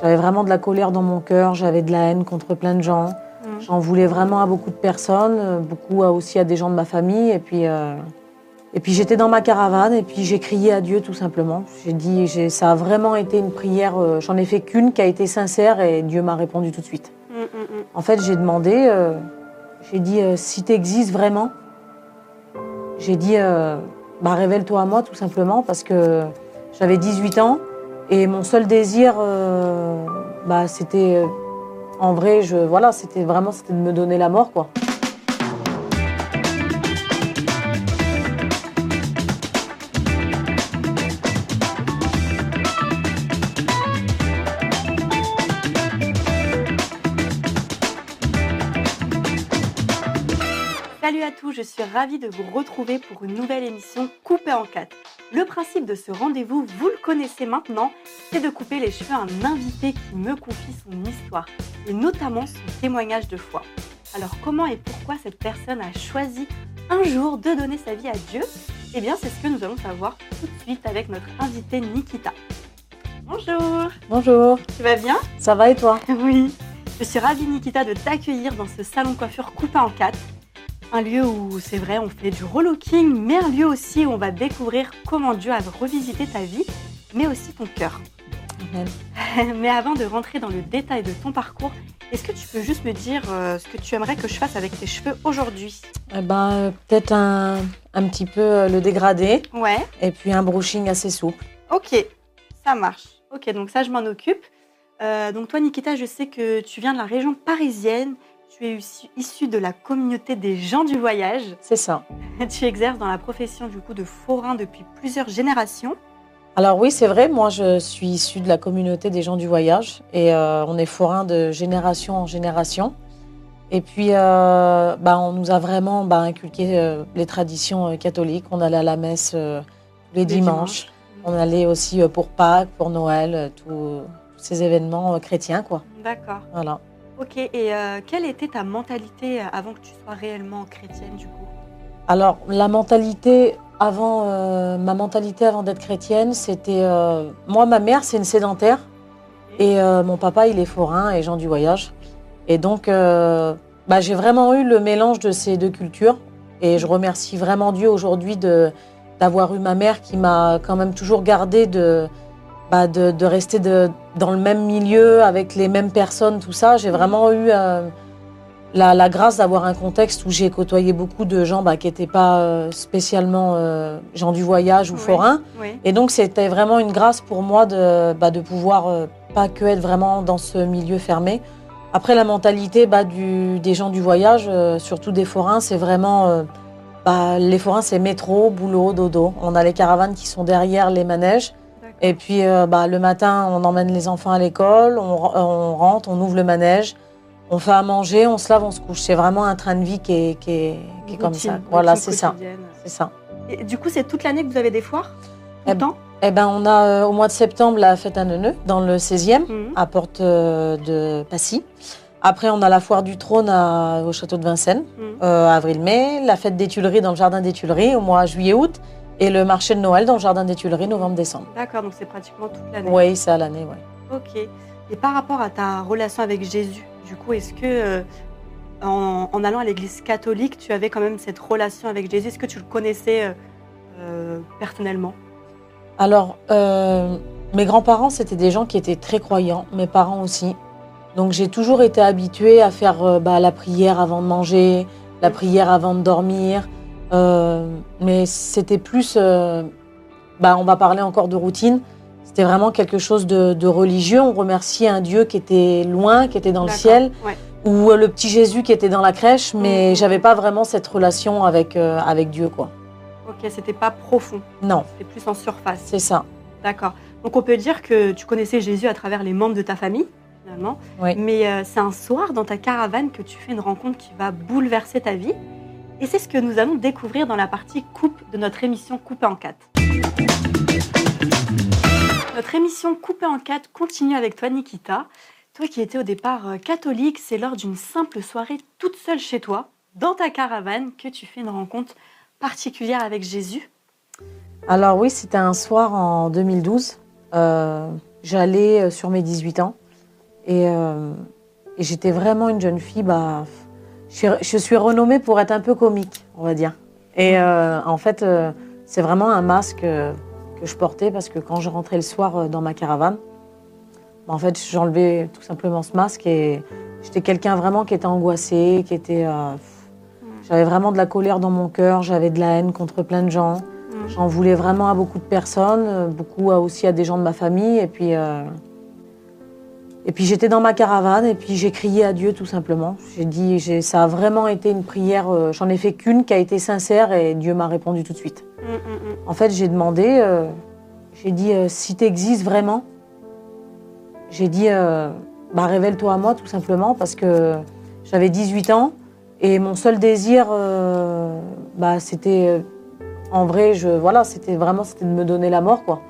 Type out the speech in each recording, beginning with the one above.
J'avais vraiment de la colère dans mon cœur, j'avais de la haine contre plein de gens. Mm. J'en voulais vraiment à beaucoup de personnes, euh, beaucoup aussi à des gens de ma famille. Et puis, euh, et puis j'étais dans ma caravane et puis j'ai crié à Dieu tout simplement. J'ai dit, ça a vraiment été une prière. euh, J'en ai fait qu'une qui a été sincère et Dieu m'a répondu tout de suite. Mm, mm, mm. En fait, j'ai demandé, euh, j'ai dit, si tu existes vraiment, j'ai dit, bah, révèle-toi à moi tout simplement parce que j'avais 18 ans et mon seul désir, euh, bah, c'était, euh, en vrai, je, voilà, c'était vraiment c'était de me donner la mort, quoi. Salut à tous, je suis ravie de vous retrouver pour une nouvelle émission coupée en quatre. Le principe de ce rendez-vous, vous le connaissez maintenant, c'est de couper les cheveux à un invité qui me confie son histoire et notamment son témoignage de foi. Alors comment et pourquoi cette personne a choisi un jour de donner sa vie à Dieu? Eh bien c'est ce que nous allons savoir tout de suite avec notre invité Nikita. Bonjour, Bonjour, tu vas bien? Ça va et toi? Oui, je suis ravie Nikita de t'accueillir dans ce salon de coiffure coupé en quatre. Un lieu où c'est vrai, on fait du relooking, mais un lieu aussi où on va découvrir comment Dieu a revisité ta vie, mais aussi ton cœur. mais avant de rentrer dans le détail de ton parcours, est-ce que tu peux juste me dire euh, ce que tu aimerais que je fasse avec tes cheveux aujourd'hui? Eh ben, euh, peut-être un, un petit peu euh, le dégradé Ouais, et puis un brushing assez souple. ok, ça marche. Ok, donc ça, je m'en occupe. Euh, donc toi, Nikita, je sais que tu viens de la région parisienne. Tu es issu- de la communauté des gens du voyage. C'est ça. Tu exerces dans la profession du coup de forain depuis plusieurs générations. Alors oui, c'est vrai, moi je suis issue de la communauté des gens du voyage et euh, on est forains de génération en génération. Et puis, euh, bah, on nous a vraiment bah, inculqué euh, les traditions catholiques. On allait à la messe tous les, Les dimanches. On allait aussi pour Pâques, pour Noël, tous ces événements chrétiens, quoi. D'accord. Voilà. Ok, et euh, quelle était ta mentalité avant que tu sois réellement chrétienne du coup? Alors, la mentalité avant, euh, ma mentalité avant d'être chrétienne, c'était. euh, moi, ma mère, c'est une sédentaire. Et euh, mon papa, il est forain et gens du voyage. Et donc, euh, bah, j'ai vraiment eu le mélange de ces deux cultures. Et je remercie vraiment Dieu aujourd'hui d'avoir eu ma mère qui m'a quand même toujours gardé de, bah, de, de rester de, dans le même milieu, avec les mêmes personnes, tout ça. J'ai vraiment eu euh, la, la grâce d'avoir un contexte où j'ai côtoyé beaucoup de gens bah, qui n'étaient pas euh, spécialement euh, gens du voyage ou Oui. forains. Oui. Et donc, c'était vraiment une grâce pour moi de, bah, de pouvoir euh, pas que être vraiment dans ce milieu fermé. Après, la mentalité bah, du, des gens du voyage, euh, surtout des forains, c'est vraiment. euh, bah, les forains, c'est métro, boulot, dodo. On a les caravanes qui sont derrière les manèges. Et puis, euh, bah, le matin, on emmène les enfants à l'école, on, re- on rentre, on ouvre le manège, on fait à manger, on se lave, on se couche. C'est vraiment un train de vie qui est, qui est, qui est comme Routine- ça. Voilà, c'est ça. C'est ça. Et du coup, c'est toute l'année que vous avez des foires Tout Eh le temps? Eh ben, on a euh, au mois de septembre la fête à Neuneu, dans le 16e. Mhm. à Porte euh, de Passy. Après, on a la foire du trône à- au château de Vincennes, Mhm. euh, avril-mai, la fête des Tuileries dans le jardin des Tuileries au mois juillet-août, et le marché de Noël dans le jardin des Tuileries novembre-décembre. D'accord, donc c'est pratiquement toute l'année. Oui, c'est à l'année, ouais. Ok. Et par rapport à ta relation avec Jésus, du coup, est-ce que euh, en, en allant à l'église catholique, tu avais quand même cette relation avec Jésus? Est-ce que tu le connaissais euh, euh, personnellement? Alors, mes grands-parents, c'était des gens qui étaient très croyants, mes parents aussi. Donc, j'ai toujours été habituée à faire bah, la prière avant de manger, la prière avant de dormir. Euh, mais c'était plus, euh, bah, on va parler encore de routine. C'était vraiment quelque chose de, de religieux. On remerciait un Dieu qui était loin, qui était dans le ciel, Ouais. ou euh, le petit Jésus qui était dans la crèche, mais Mhm. j'avais pas vraiment cette relation avec, euh, avec Dieu, quoi. Ok, c'était pas profond, Non, c'était plus en surface. c'est ça. D'accord. Donc on peut dire que tu connaissais Jésus à travers les membres de ta famille, finalement. Oui. Mais c'est un soir dans ta caravane que tu fais une rencontre qui va bouleverser ta vie. Et c'est ce que nous allons découvrir dans la partie coupe de notre émission Coupée en quatre. Notre émission Coupée en quatre continue avec toi, Nikita. Toi qui étais au départ euh, catholique, c'est lors d'une simple soirée toute seule chez toi, dans ta caravane, que tu fais une rencontre particulière avec Jésus. Alors oui, c'était un soir en 2012. Euh, j'allais euh, sur mes 18 ans. Et, et j'étais vraiment une jeune fille. Bah, je, suis, je suis renommée pour être un peu comique, on va dire. Et euh, en fait, euh, c'est vraiment un masque euh, que je portais parce que quand je rentrais le soir dans ma caravane, bah, en fait, j'enlevais tout simplement ce masque et j'étais quelqu'un vraiment qui était angoissé, qui était. euh, j'avais vraiment de la colère dans mon cœur, j'avais de la haine contre plein de gens. Mm. J'en voulais vraiment à beaucoup de personnes, beaucoup aussi à des gens de ma famille. Et puis, et puis j'étais dans ma caravane et puis j'ai crié à Dieu tout simplement. J'ai dit, j'ai- ça a vraiment été une prière. euh, J'en ai fait qu'une qui a été sincère et Dieu m'a répondu tout de suite. Mm, mm, mm. En fait, j'ai demandé, euh, j'ai dit, euh, si tu existes vraiment, j'ai dit, bah, révèle-toi à moi tout simplement parce que j'avais 18 ans et mon seul désir, bah, c'était, en vrai, je, voilà, c'était vraiment, c'était de me donner la mort, quoi.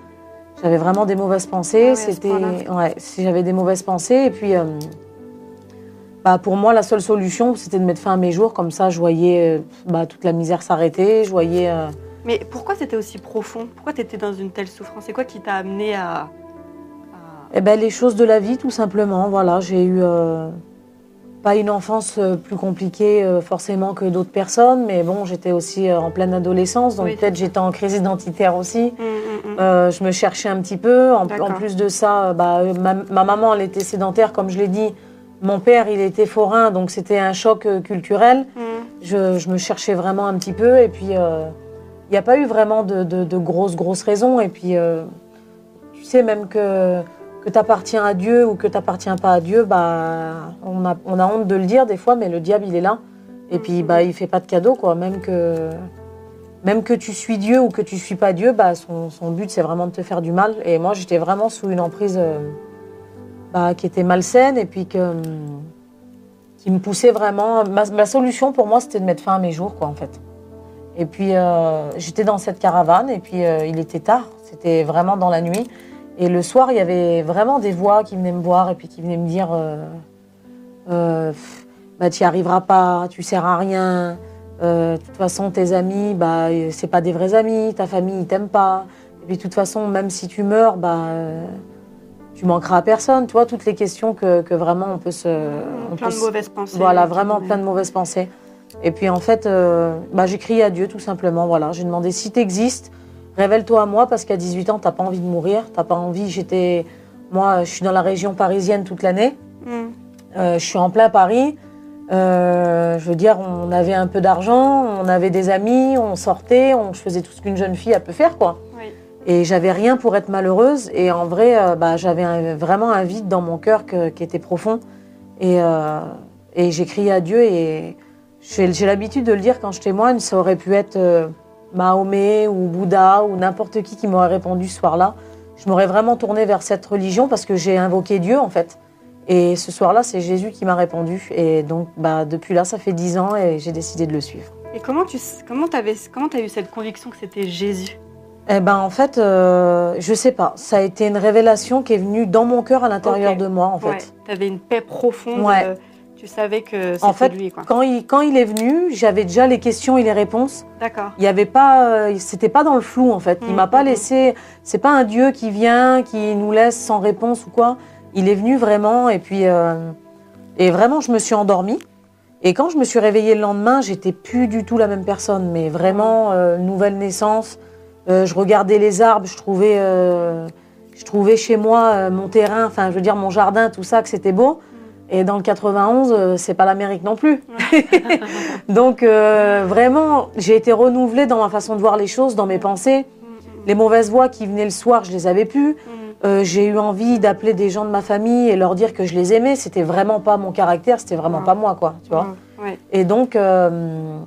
J'avais vraiment des mauvaises pensées, Ah ouais, c'était, ouais, j'avais des mauvaises pensées et puis, euh, bah, pour moi, la seule solution, c'était de mettre fin à mes jours, comme ça, je voyais, euh, bah, toute la misère s'arrêter, je voyais. euh, Mais pourquoi c'était aussi profond? Pourquoi tu étais dans une telle souffrance? C'est quoi qui t'a amené à, à- Eh ben, les choses de la vie, tout simplement. Voilà, j'ai eu euh, pas une enfance euh, plus compliquée euh, forcément que d'autres personnes, mais bon, j'étais aussi euh, en pleine adolescence, donc Oui, peut-être j'étais en crise identitaire aussi. Mm, mm, mm. Euh, je me cherchais un petit peu. En, plus de ça, euh, bah, euh, ma, ma maman, elle était sédentaire, comme je l'ai dit. Mon père, il était forain, donc c'était un choc euh, culturel. Je, je me cherchais vraiment un petit peu, et puis euh, il n'y a pas eu vraiment de, de- de grosses, grosses raisons. Et puis, euh, tu sais, même que, que tu appartiens à Dieu ou que tu n'appartiens pas à Dieu, bah, on, a, on a honte de le dire des fois, mais le diable, il est là. Et puis, bah, il fait pas de cadeau, quoi. Même que, même que tu suis Dieu ou que tu suis pas Dieu, bah, son, son but, c'est vraiment de te faire du mal. Et moi, j'étais vraiment sous une emprise euh, bah, qui était malsaine et puis hum, qui me poussait vraiment. Ma, ma solution pour moi, c'était de mettre fin à mes jours, quoi, en fait. Et puis, euh, j'étais dans cette caravane et puis euh, il était tard. C'était vraiment dans la nuit. Et le soir, il y avait vraiment des voix qui venaient me voir et puis qui venaient me dire euh, euh, bah, Tu n'y arriveras pas, tu sers à rien. Euh, de toute façon, tes amis, bah, c'est pas des vrais amis. Ta famille, ils t'aiment pas. Et puis, de toute façon, même si tu meurs, bah, tu manqueras à personne. Tu vois, toutes les questions que, que vraiment on peut se. on plein peut de se- mauvaises pensées. voilà, vraiment plein de mauvaises pensées. Et puis en fait, bah, j'ai crié à Dieu tout simplement. Voilà, j'ai demandé si tu existes, révèle-toi à moi parce qu'à 18 ans, t'as pas envie de mourir, t'as pas envie. J'étais, moi, je suis dans la région parisienne toute l'année. Mm. Euh, je suis en plein Paris. Euh, je veux dire, on avait un peu d'argent, on avait des amis, on sortait, on, je faisais tout ce qu'une jeune fille elle peut faire, quoi. Oui. Et j'avais rien pour être malheureuse. Et en vrai, euh, bah, j'avais vraiment un vide dans mon cœur que- qui était profond. Et, et j'ai crié à Dieu. Et j'ai l'habitude de le dire quand je témoigne. Ça aurait pu être Mahomet ou Bouddha ou n'importe qui qui m'aurait répondu ce soir-là. Je m'aurais vraiment tournée vers cette religion parce que j'ai invoqué Dieu en fait. Et ce soir-là, c'est Jésus qui m'a répondu. Et donc, bah, depuis là, ça fait dix ans et j'ai décidé de le suivre. Et comment tu comment avais comment as eu cette conviction que c'était Jésus? Eh ben en fait, euh, je sais pas. Ça a été une révélation qui est venue dans mon cœur à l'intérieur de moi en fait. Ouais. Tu avais une paix profonde. Ouais. euh, tu savais que En c'était fait, lui quoi. quand il, quand il est venu, j'avais déjà les questions et les réponses. D'accord. Il y avait pas, euh, c'était pas dans le flou en fait. Il Mhm, m'a pas mhm. laissé. C'est pas un Dieu qui vient, qui nous laisse sans réponse ou quoi. Il est venu vraiment et puis euh, et vraiment je me suis endormie. Et quand je me suis réveillée le lendemain, j'étais plus du tout la même personne, mais vraiment euh, nouvelle naissance. Je regardais les arbres, je trouvais, je trouvais chez moi mon terrain, enfin je veux dire mon jardin, tout ça, que c'était beau. Et dans le 91, euh, c'est pas l'Amérique non plus. Donc euh, vraiment, j'ai été renouvelée dans ma façon de voir les choses, dans mes pensées. Mm, mm, Les mauvaises voix qui venaient le soir, je les avais plus. mm. Euh, j'ai eu envie d'appeler des gens de ma famille et leur dire que je les aimais. C'était vraiment pas mon caractère, c'était vraiment Ouais. pas moi, quoi. Tu vois. Mm, ouais. Et donc, euh,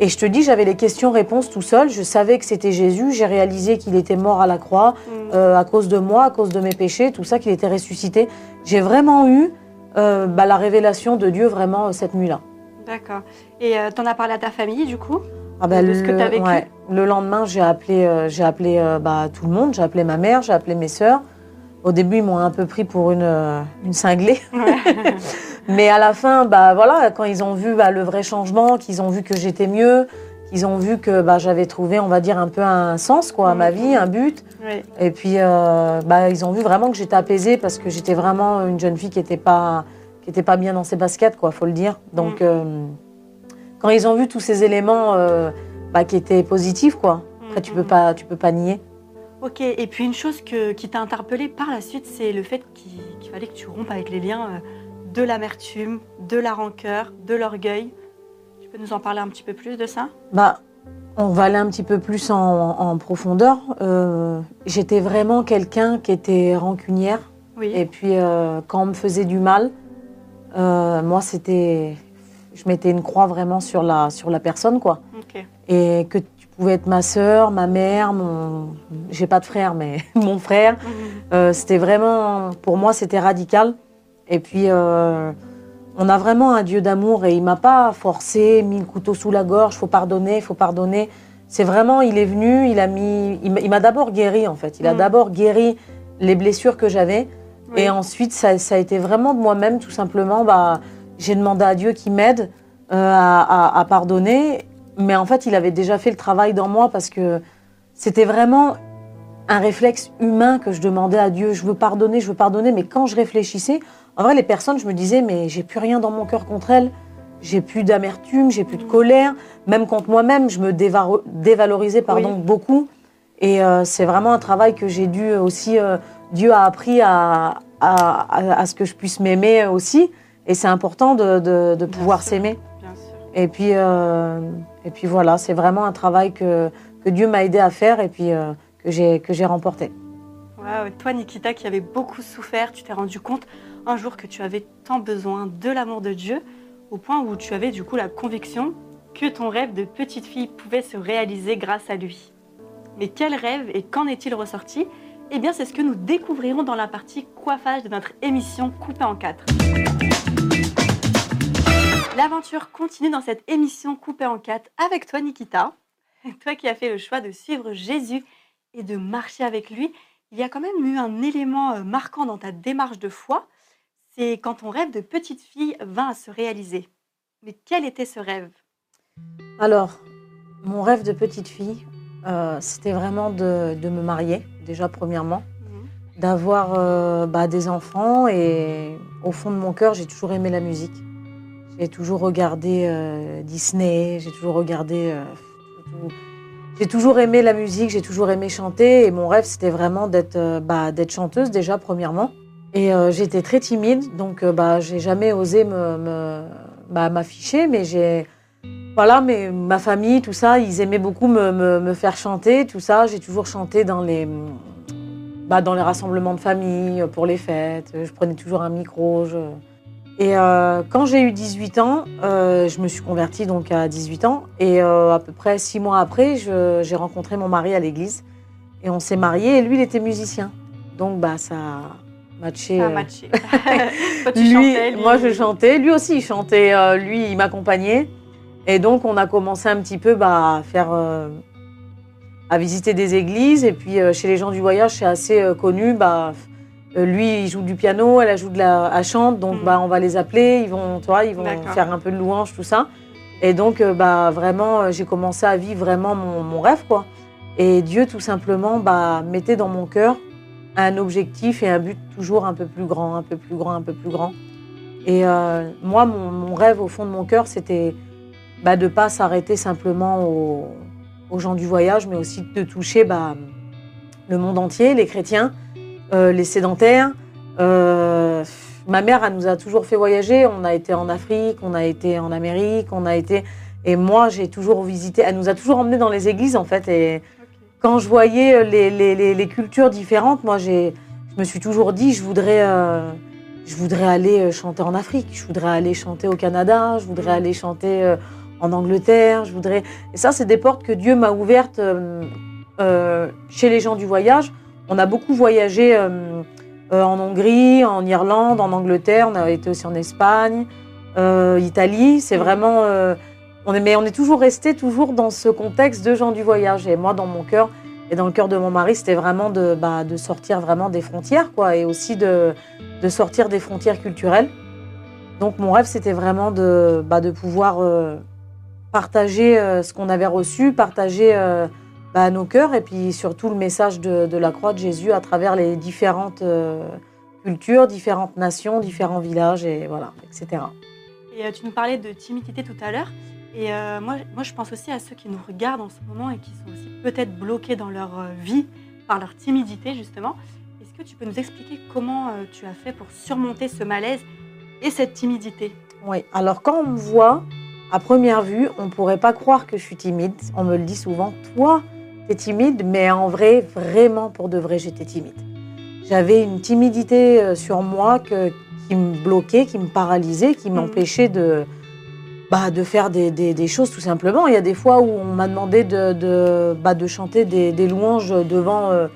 et je te dis, j'avais les questions-réponses tout seul. Je savais que c'était Jésus. J'ai réalisé qu'il était mort à la croix Mm. euh, à cause de moi, à cause de mes péchés, tout ça, qu'il était ressuscité. J'ai vraiment eu euh, bah, la révélation de Dieu vraiment euh, cette nuit-là. D'accord. Et euh, t'en as parlé à ta famille du coup? Ah bah, De ce que le, t'as vécu? ouais. Le lendemain, j'ai appelé, j'ai appelé bah, tout le monde. J'ai appelé ma mère, j'ai appelé mes sœurs. Au début, ils m'ont un peu pris pour une, une cinglée. Mais à la fin, bah, voilà, quand ils ont vu bah, le vrai changement, qu'ils ont vu que j'étais mieux, qu'ils ont vu que bah, j'avais trouvé, on va dire, un peu un sens quoi, à ma vie, un but. Oui. Et puis, euh, bah, ils ont vu vraiment que j'étais apaisée parce que j'étais vraiment une jeune fille qui n'était pas, qui était pas bien dans ses baskets, quoi, faut le dire. Donc, Mm. euh, quand ils ont vu tous ces éléments euh, bah, qui étaient positifs, quoi, après, tu peux pas, tu peux pas nier. Ok, et puis une chose que- qui t'a interpellée par la suite, c'est le fait qu'il fallait que tu rompes avec les liens de l'amertume, de la rancœur, de l'orgueil. Tu peux nous en parler un petit peu plus de ça? Bah, on va aller un petit peu plus en, en profondeur. Euh, j'étais vraiment quelqu'un qui était rancunière. Oui. Et puis, euh, quand on me faisait du mal, euh, moi, c'était. Je mettais une croix vraiment sur la, sur la personne, quoi. Et que tu pouvais être ma sœur, ma mère, mon. J'ai pas de frère, mais mon frère. C'était vraiment. Pour moi, c'était radical. Et puis, euh, on a vraiment un Dieu d'amour et il m'a pas forcé, mis le couteau sous la gorge, faut pardonner, il faut pardonner. C'est vraiment, il est venu, il a mis. Il m'a- d'abord guéri, en fait. Il a Mm. d'abord guéri les blessures que j'avais. Oui. Et ensuite, ça, ça a été vraiment de moi-même, tout simplement. Bah, j'ai demandé à Dieu qui m'aide euh, à, à- à pardonner. Mais en fait, il avait déjà fait le travail dans moi parce que c'était vraiment un réflexe humain que je demandais à Dieu. Je veux pardonner, je veux pardonner. Mais quand je réfléchissais, en vrai, les personnes, je me disais, mais j'ai plus rien dans mon cœur contre elles. J'ai plus d'amertume, j'ai plus de colère. Même contre moi-même, je me dévaro- dévalorisais pardon, Oui. beaucoup. Et euh, c'est vraiment un travail que j'ai dû aussi. euh, Dieu a appris à, à, à- à ce que je puisse m'aimer aussi. Et c'est important de, de- pouvoir sûr. s'aimer. Bien sûr. Et puis, euh, et puis voilà, c'est vraiment un travail que, que Dieu m'a aidé à faire et puis euh, que j'ai que j'ai remporté. Wow. Toi, Nikita, qui avait beaucoup souffert, tu t'es rendu compte un jour que tu avais tant besoin de l'amour de Dieu, au point où tu avais du coup la conviction que ton rêve de petite fille pouvait se réaliser grâce à lui. Mais quel rêve et qu'en est-il ressorti? Eh bien, c'est ce que nous découvrirons dans la partie coiffage de notre émission Coupée en quatre. L'aventure continue dans cette émission Coupée en quatre avec toi, Nikita. Toi qui as fait le choix de suivre Jésus et de marcher avec lui, il y a quand même eu un élément euh, marquant dans ta démarche de foi, c'est quand ton rêve de petite fille vint à se réaliser. Mais quel était ce rêve? Alors, mon rêve de petite fille, euh, c'était vraiment de, de me marier, déjà premièrement, d'avoir euh, bah, des enfants et au fond de mon cœur, j'ai toujours aimé la musique. J'ai toujours regardé euh, Disney, j'ai toujours regardé... tout- J'ai toujours aimé la musique, j'ai toujours aimé chanter et mon rêve c'était vraiment d'être bah, d'être chanteuse déjà premièrement. Et euh, j'étais très timide donc euh, bah, j'ai jamais osé bah, m'afficher mais voilà mais ma famille tout ça ils aimaient beaucoup me, faire chanter tout ça j'ai toujours chanté dans les bah, dans les rassemblements de famille pour les fêtes je prenais toujours un micro et euh, quand j'ai eu 18 ans, euh, je me suis convertie donc à 18 ans. Et euh, à peu près six mois après, j'ai rencontré mon mari à l'église. Et on s'est mariés. Et lui, il était musicien. Donc bah, ça matché. Ça a euh, matché. Toi, tu lui, chantais, lui- moi, je chantais. Lui aussi, il chantait. Euh, lui, il m'accompagnait. Et donc, on a commencé un petit peu bah, à faire. euh, à visiter des églises. Et puis, euh, chez les gens du voyage, c'est assez connu. Bah, lui, il joue du piano, elle elle joue de la, elle chante. Donc, Mm. bah, on va les appeler. Ils vont, tu vois, ils vont faire un peu de louange, tout ça. Et donc, bah, vraiment, j'ai commencé à vivre vraiment mon, mon rêve, quoi. Et Dieu, tout simplement, bah, mettait dans mon cœur un objectif et un but toujours un peu plus grand, un peu plus grand, un peu plus grand. Et euh, moi, mon, mon rêve au fond de mon cœur, c'était bah, de ne pas s'arrêter simplement aux, aux gens du voyage, mais aussi de toucher bah, le monde entier, les chrétiens, euh, les sédentaires. Euh, ma mère, elle nous a toujours fait voyager. On a été en Afrique, on a été en Amérique, on a été. Et moi, j'ai toujours visité. Elle nous a toujours emmenés dans les églises, en fait. Et. Quand je voyais les, les- les- les cultures différentes, moi, j'ai, je me suis toujours dit, je voudrais, euh, je voudrais aller euh, chanter en Afrique, je voudrais aller chanter au Canada, je voudrais aller chanter euh, en Angleterre, je voudrais. Et ça, c'est des portes que Dieu m'a ouvertes euh, euh, chez les gens du voyage. On a beaucoup voyagé euh, euh, en Hongrie, en Irlande, en Angleterre. On a été aussi en Espagne, euh, Italie. C'est Mhm. vraiment. Euh, on mais on est toujours resté toujours dans ce contexte de gens du voyage. Et moi, dans mon cœur et dans le cœur de mon mari, c'était vraiment de, bah, de sortir vraiment des frontières, quoi, et aussi de, sortir des frontières culturelles. Donc mon rêve, c'était vraiment de, bah, de pouvoir euh, partager ce qu'on avait reçu, partager bah, nos cœurs et puis surtout le message de, de, la croix de Jésus à travers les différentes cultures, différentes nations, différents villages, et voilà, etc. Et euh, tu nous parlais de timidité tout à l'heure. Et euh, moi, moi, je pense aussi à ceux qui nous regardent en ce moment et qui sont aussi peut-être bloqués dans leur euh, vie par leur timidité, justement. Est-ce que tu peux nous expliquer comment tu as fait pour surmonter ce malaise et cette timidité? Oui, alors quand on me voit, à première vue, on ne pourrait pas croire que je suis timide. On me le dit souvent, toi, tu es timide, mais en vrai, vraiment, pour de vrai, j'étais timide. J'avais une timidité euh, sur moi que, qui me bloquait, qui me paralysait, qui mm. m'empêchait de, bah, de faire des, des, choses tout simplement. Il y a des fois où on m'a demandé de, de, bah, de chanter des, des, louanges devant euh,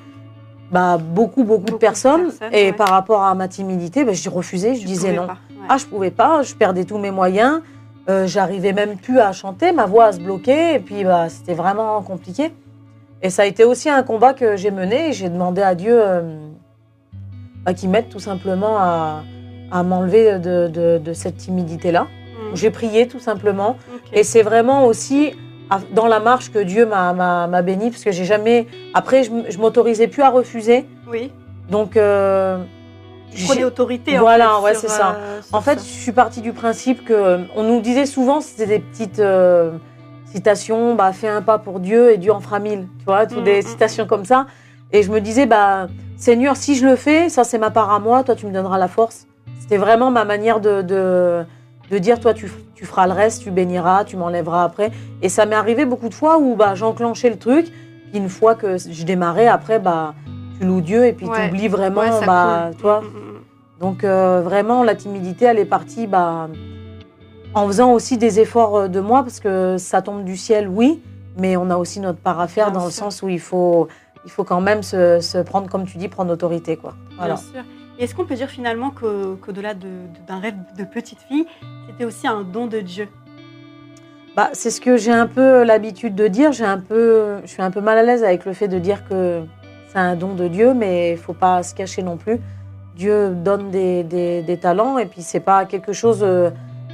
bah, beaucoup, beaucoup, de personnes. et par rapport à ma timidité, je refusais, je disais non. Ah, je pouvais pas, je perdais tous mes moyens. Euh, j'arrivais même plus à chanter, ma voix se bloquait, et puis bah, c'était vraiment compliqué. Et ça a été aussi un combat que j'ai mené. J'ai demandé à Dieu qui m'aide tout simplement à, m'enlever de, cette timidité-là. Mm. J'ai prié tout simplement. Et c'est vraiment aussi dans la marche que Dieu m'a béni, parce que j'ai jamais. Après, je, je m'autorisais plus à refuser. Oui. Donc. Euh, prenais autorité. Voilà, ouais, c'est ça. Euh, en fait, je suis partie du principe que on nous disait souvent, c'était des petites euh, citations, bah, fais un pas pour Dieu et Dieu en fera mille, tu vois, toutes mm, des mm. citations comme ça. Et je me disais, bah, Seigneur, si je le fais, ça c'est ma part à moi, toi tu me donneras la force. C'était vraiment ma manière de, de, dire, toi tu, tu, feras le reste, tu béniras, tu m'enlèveras après. Et ça m'est arrivé beaucoup de fois où bah, j'enclenchais le truc, puis une fois que je démarrais, après, bah, tu loues Dieu et puis tu oublies vraiment, bah, toi. Mm, mm, mm. Donc euh, vraiment, la timidité, elle est partie bah, en faisant aussi des efforts euh, de moi, parce que ça tombe du ciel, oui, mais on a aussi notre part à faire dans le sens où il faut il faut quand même se, prendre, comme tu dis, prendre autorité. Quoi. Bien sûr. Est-ce qu'on peut dire finalement qu'au-delà d'un rêve de petite fille, c'était aussi un don de Dieu? Bah, C'est ce que j'ai un peu l'habitude de dire. Un peu, je suis un peu mal à l'aise avec le fait de dire que c'est un don de Dieu, mais il ne faut pas se cacher non plus. Dieu donne des, des, talents et puis c'est pas quelque chose euh,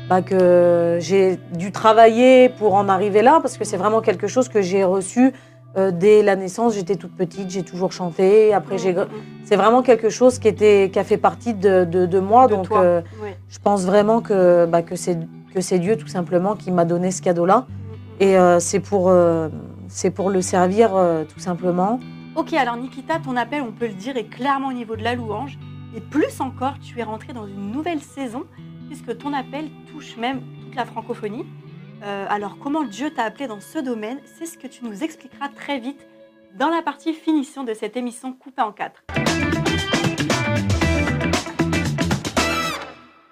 bah, que j'ai dû travailler pour en arriver là, parce que c'est vraiment quelque chose que j'ai reçu euh, dès la naissance, j'étais toute petite, j'ai toujours chanté. Après, j'ai... Mm, mm, mm. c'est vraiment quelque chose qui, était, qui a fait partie de, de, moi. donc, euh, je pense vraiment que, bah, que, c'est, que c'est Dieu, tout simplement, qui m'a donné ce cadeau-là. Et euh, c'est, pour, c'est pour le servir, tout simplement. Ok, alors Nikita, ton appel, on peut le dire, est clairement au niveau de la louange. Et plus encore, tu es rentré dans une nouvelle saison, puisque ton appel touche même toute la francophonie. Euh, alors, comment Dieu t'a appelé dans ce domaine C'est ce que tu nous expliqueras très vite dans la partie finition de cette émission coupée en quatre.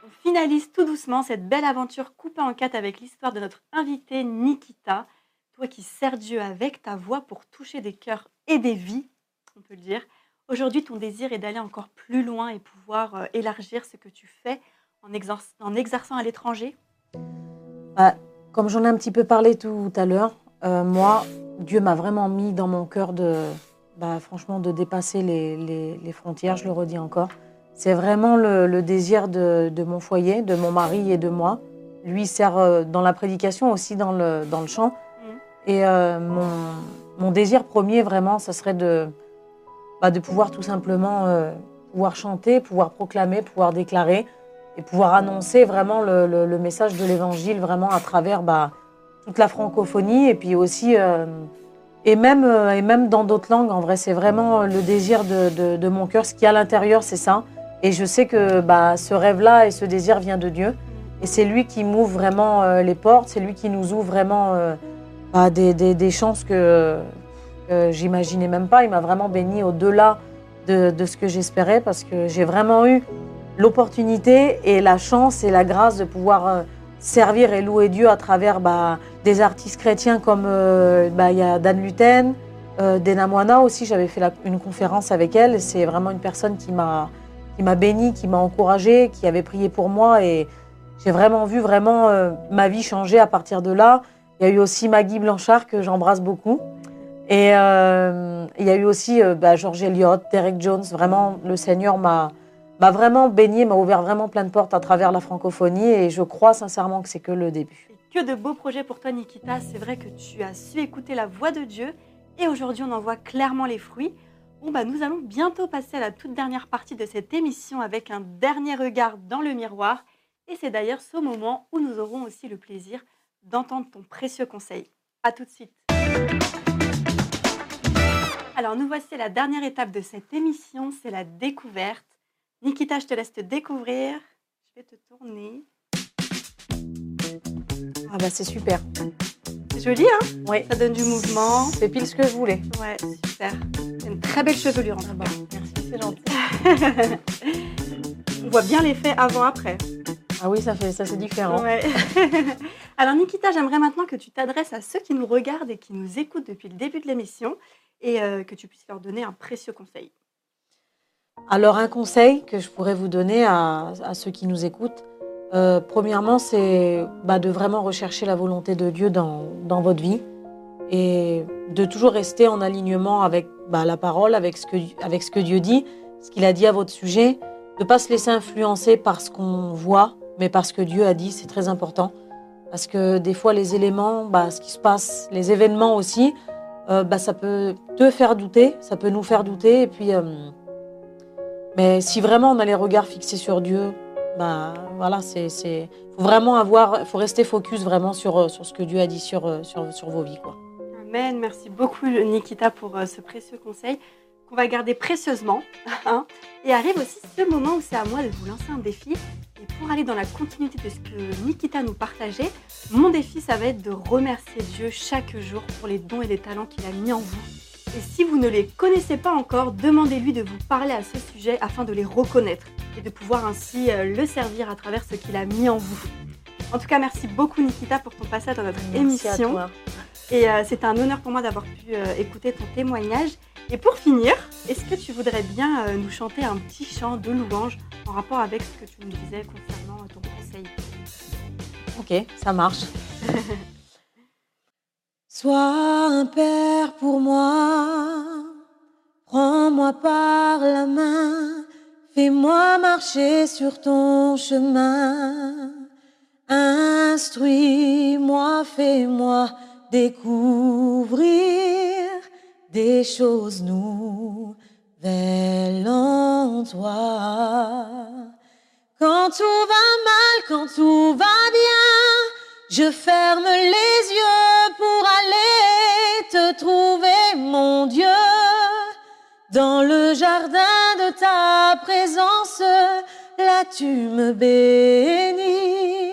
On finalise tout doucement cette belle aventure coupée en quatre avec l'histoire de notre invité Nikita. Toi qui sers Dieu avec ta voix pour toucher des cœurs et des vies, on peut le dire. Aujourd'hui, ton désir est d'aller encore plus loin et pouvoir euh, élargir ce que tu fais en, exerçant à l'étranger? Bah, comme j'en ai un petit peu parlé tout à l'heure, euh, moi, Dieu m'a vraiment mis dans mon cœur de, bah, franchement, de dépasser les, frontières, je le redis encore. C'est vraiment le, désir de, mon foyer, de mon mari et de moi. Lui sert euh, dans la prédication, aussi dans le, dans le chant. Mm. Et euh, mon, désir premier, vraiment, ce serait de, bah, de pouvoir tout simplement pouvoir chanter, pouvoir proclamer, pouvoir déclarer et pouvoir annoncer vraiment le, message de l'évangile vraiment à travers bah, toute la francophonie et puis aussi euh, et même euh, et même dans d'autres langues. En vrai c'est vraiment le désir de, mon cœur. Ce qui à l'intérieur c'est ça. Et je sais que bah, ce rêve là et ce désir vient de Dieu. Et c'est lui qui m'ouvre vraiment euh, les portes. C'est lui qui nous ouvre vraiment bah, des, chances que, j'imaginais même pas. Il m'a vraiment béni au-delà de, de ce que j'espérais parce que j'ai vraiment eu l'opportunité et la chance et la grâce de pouvoir euh, servir et louer Dieu à travers bah, des artistes chrétiens comme euh, bah, y a Dan Luten, euh, Dena Moana aussi. J'avais fait une conférence avec elle. C'est vraiment une personne qui m'a qui béni, qui m'a encouragé, qui avait prié pour moi et j'ai vraiment vu vraiment ma vie changer à partir de là. Il y a eu aussi Maggie Blanchard que j'embrasse beaucoup. Et il y a eu aussi bah, George Eliot, Derek Jones. Vraiment, le Seigneur m'a m'a vraiment baigné, m'a ouvert vraiment plein de portes à travers la francophonie et je crois sincèrement que c'est que le début. Que de beaux projets pour toi, Nikita. C'est vrai que tu as su écouter la voix de Dieu et aujourd'hui, on en voit clairement les fruits. Bon, bah, nous allons bientôt passer à la toute dernière partie de cette émission avec un dernier regard dans le miroir. Et c'est d'ailleurs ce moment où nous aurons aussi le plaisir d'entendre ton précieux conseil. À tout de suite. Alors, nous voici à la dernière étape de cette émission, c'est la découverte. Nikita, je te laisse te découvrir. Je vais te tourner. Ah bah c'est super. C'est joli, hein? Oui. Ça donne du mouvement. C'est pile ce que je voulais. Ouais, super. C'est une très belle chevelure en Ah tout bah, cas. merci, c'est gentil. On voit bien l'effet avant-après. Ah oui, ça fait ça c'est différent. Ouais. Alors Nikita, j'aimerais maintenant que tu t'adresses à ceux qui nous regardent et qui nous écoutent depuis le début de l'émission et euh, que tu puisses leur donner un précieux conseil. Alors un conseil que je pourrais vous donner à, ceux qui nous écoutent, euh, premièrement, c'est bah, de vraiment rechercher la volonté de Dieu dans, votre vie et de toujours rester en alignement avec bah, la parole, avec ce, que, Dieu dit, ce qu'il a dit à votre sujet, de ne pas se laisser influencer par ce qu'on voit, mais par ce que Dieu a dit, c'est très important. Parce que des fois, les éléments, bah, ce qui se passe, les événements aussi, euh, ça peut te faire douter, ça peut nous faire douter. Et puis, euh, mais si vraiment on a les regards fixés sur Dieu, bah voilà, c'est, faut vraiment avoir, faut rester focus vraiment sur, euh, sur ce que Dieu a dit sur, euh, sur, sur vos vies, quoi. Amen. Merci beaucoup Nikita pour euh, ce précieux conseil qu'on va garder précieusement. hein. Et arrive aussi ce moment où c'est à moi de vous lancer un défi. Et pour aller dans la continuité de ce que Nikita nous partageait, mon défi, ça va être de remercier Dieu chaque jour pour les dons et les talents qu'il a mis en vous. Et si vous ne les connaissez pas encore, demandez-lui de vous parler à ce sujet afin de les reconnaître et de pouvoir ainsi euh, le servir à travers ce qu'il a mis en vous. En tout cas, merci beaucoup Nikita pour ton passage dans notre Merci à émission. toi. Et euh, c'est un honneur pour moi d'avoir pu euh, écouter ton témoignage. Et pour finir, est-ce que tu voudrais bien euh, nous chanter un petit chant de louange en rapport avec ce que tu nous disais concernant ton conseil? Ok, ça marche. Sois un père pour moi, prends-moi par la main, fais-moi marcher sur ton chemin. Instruis-moi, fais-moi découvrir des choses nouvelles en toi. Quand tout va mal, quand tout va bien, je ferme les yeux Dans le jardin de ta présence, là tu me bénis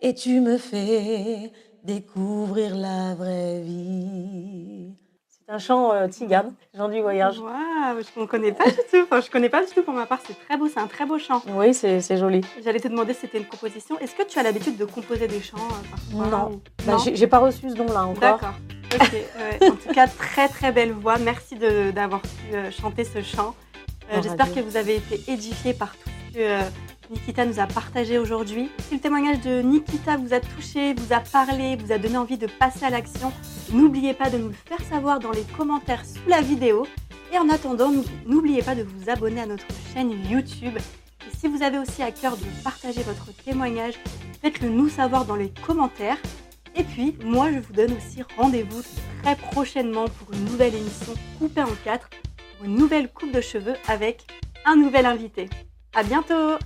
et tu me fais découvrir la vraie vie. C'est un chant euh, tzigane, Jean du voyage. Waouh, je ne connais pas du tout. Enfin, je connais pas du tout pour ma part. C'est très beau, c'est un très beau chant. Oui, c'est joli. J'allais te demander si c'était une composition. Est-ce que tu as l'habitude de composer des chants euh, parfois Non. ou- Bah, j'ai- J'ai pas reçu ce don-là encore. D'accord. Ok. ouais. En tout cas, très très belle voix. Merci d'avoir pu euh, chanter ce chant. Euh, Oh, J'espère que vous avez été édifiés par tout ce que euh, Nikita nous a partagé aujourd'hui. Si le témoignage de Nikita vous a touché, vous a parlé, vous a donné envie de passer à l'action, n'oubliez pas de nous le faire savoir dans les commentaires sous la vidéo. Et en attendant, n'ou- n'oubliez pas de vous abonner à notre chaîne YouTube. Et si vous avez aussi à cœur de partager votre témoignage, faites-le nous savoir dans les commentaires. Et puis, moi, je vous donne aussi rendez-vous très prochainement pour une nouvelle émission coupée en quatre, pour une nouvelle coupe de cheveux avec un nouvel invité. À bientôt